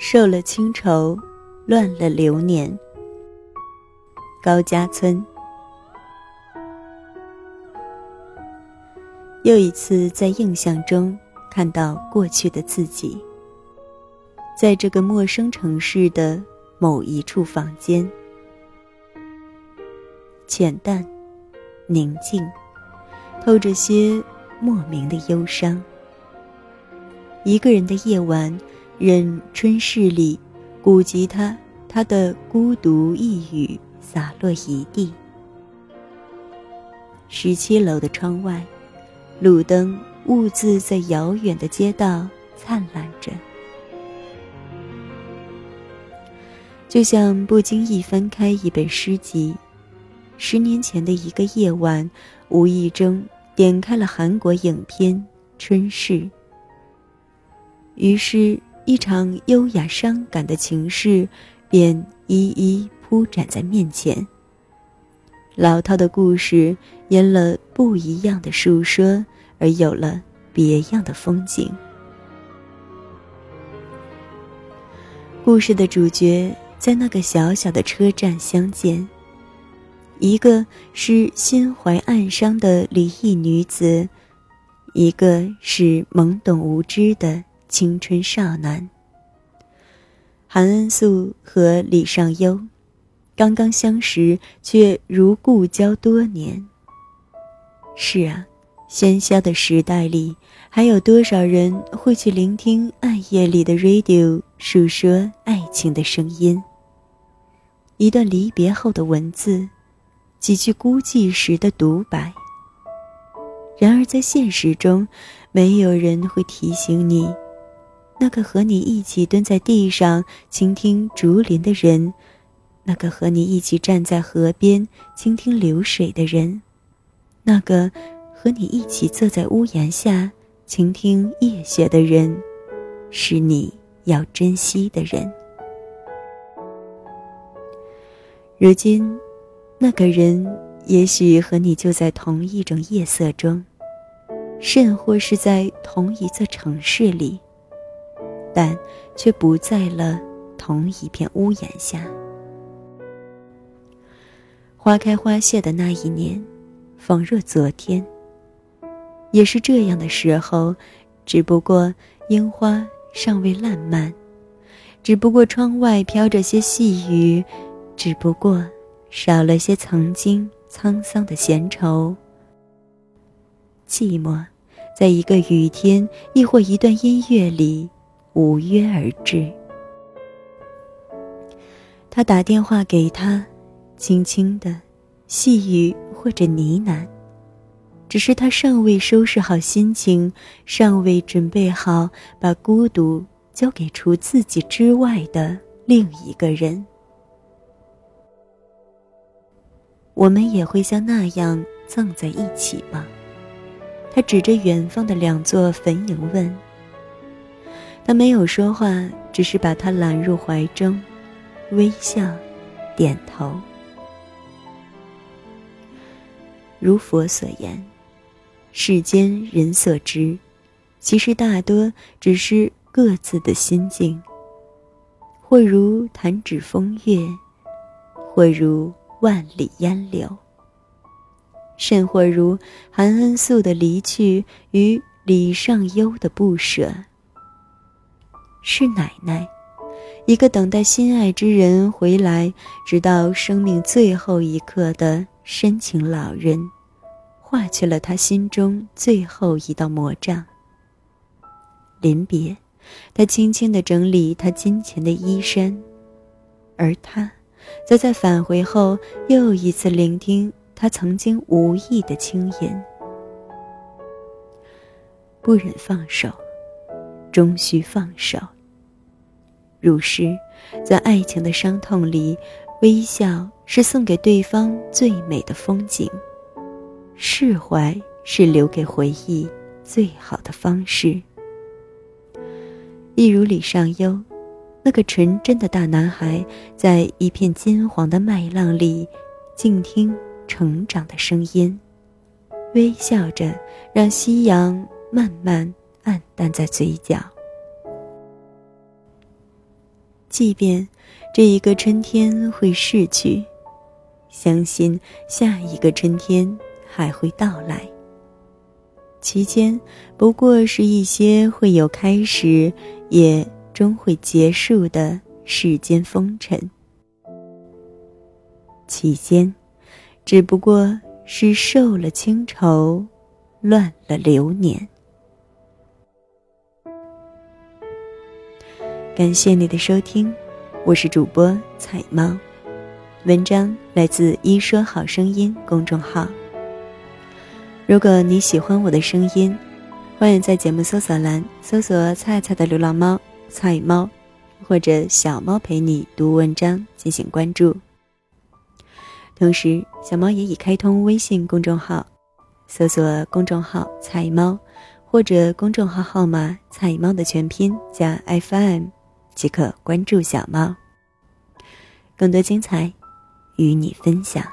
受了清愁，乱了流年。高家村。又一次在印象中看到过去的自己，在这个陌生城市的某一处房间，浅淡、宁静，透着些莫名的忧伤。一个人的夜晚，任春逝里，古吉他他的孤独一语洒落一地。十七楼的窗外。路灯兀自在遥远的街道灿烂着，就像不经意翻开一本诗集。十年前的一个夜晚，无意中点开了韩国影片《春逝》，于是，一场优雅伤感的情事便一一铺展在面前。老套的故事，因了不一样的述说，而有了别样的风景。故事的主角在那个小小的车站相见，一个是心怀暗伤的离异女子，一个是懵懂无知的青春少男。韩恩素和李尚优。刚刚相识，却如故交多年。是啊，喧嚣的时代里，还有多少人会去聆听暗夜里的 radio 诉说爱情的声音？一段离别后的文字，几句孤寂时的独白。然而，在现实中，没有人会提醒你，那个和你一起蹲在地上倾听竹林的人。那个和你一起站在河边倾听流水的人，那个和你一起坐在屋檐下倾听夜雪的人，是你要珍惜的人。如今，那个人也许和你就在同一种夜色中，甚或是在同一座城市里，但却不在了同一片屋檐下。花开花谢的那一年，仿若昨天。也是这样的时候，只不过樱花尚未烂漫，只不过窗外飘着些细雨，只不过少了些曾经沧桑的闲愁。寂寞，在一个雨天，亦或一段音乐里，无约而至。他打电话给他。轻轻的，细语或者呢喃，只是他尚未收拾好心情，尚未准备好把孤独交给除自己之外的另一个人。我们也会像那样葬在一起吗？他指着远方的两座坟茔问。他没有说话，只是把他揽入怀中，微笑，点头。如佛所言，世间人所知，其实大多只是各自的心境。或如弹指风月，或如万里烟柳，甚或如韩恩素的离去与李尚优的不舍。是奶奶，一个等待心爱之人回来，直到生命最后一刻的。深情老人，化去了他心中最后一道魔障。临别，他轻轻地整理他金钱的衣衫，而他，则在返回后又一次聆听他曾经无意的轻吟。不忍放手，终须放手。如是，在爱情的伤痛里。微笑是送给对方最美的风景，释怀是留给回忆最好的方式。一如李尚优，那个纯真的大男孩，在一片金黄的麦浪里，静听成长的声音，微笑着，让夕阳慢慢暗淡在嘴角。即便这一个春天会逝去，相信下一个春天还会到来。其间不过是一些会有开始，也终会结束的世间风尘。其间，只不过是受了清愁，乱了流年。感谢你的收听，我是主播彩猫，文章来自一说好声音公众号。如果你喜欢我的声音，欢迎在节目搜索栏搜索“菜菜的流浪猫”“菜猫”或者“小猫陪你读文章”进行关注。同时，小猫也已开通微信公众号，搜索公众号“菜猫”或者公众号号码“菜猫”的全拼加 FM。即可关注小猫，更多精彩与你分享。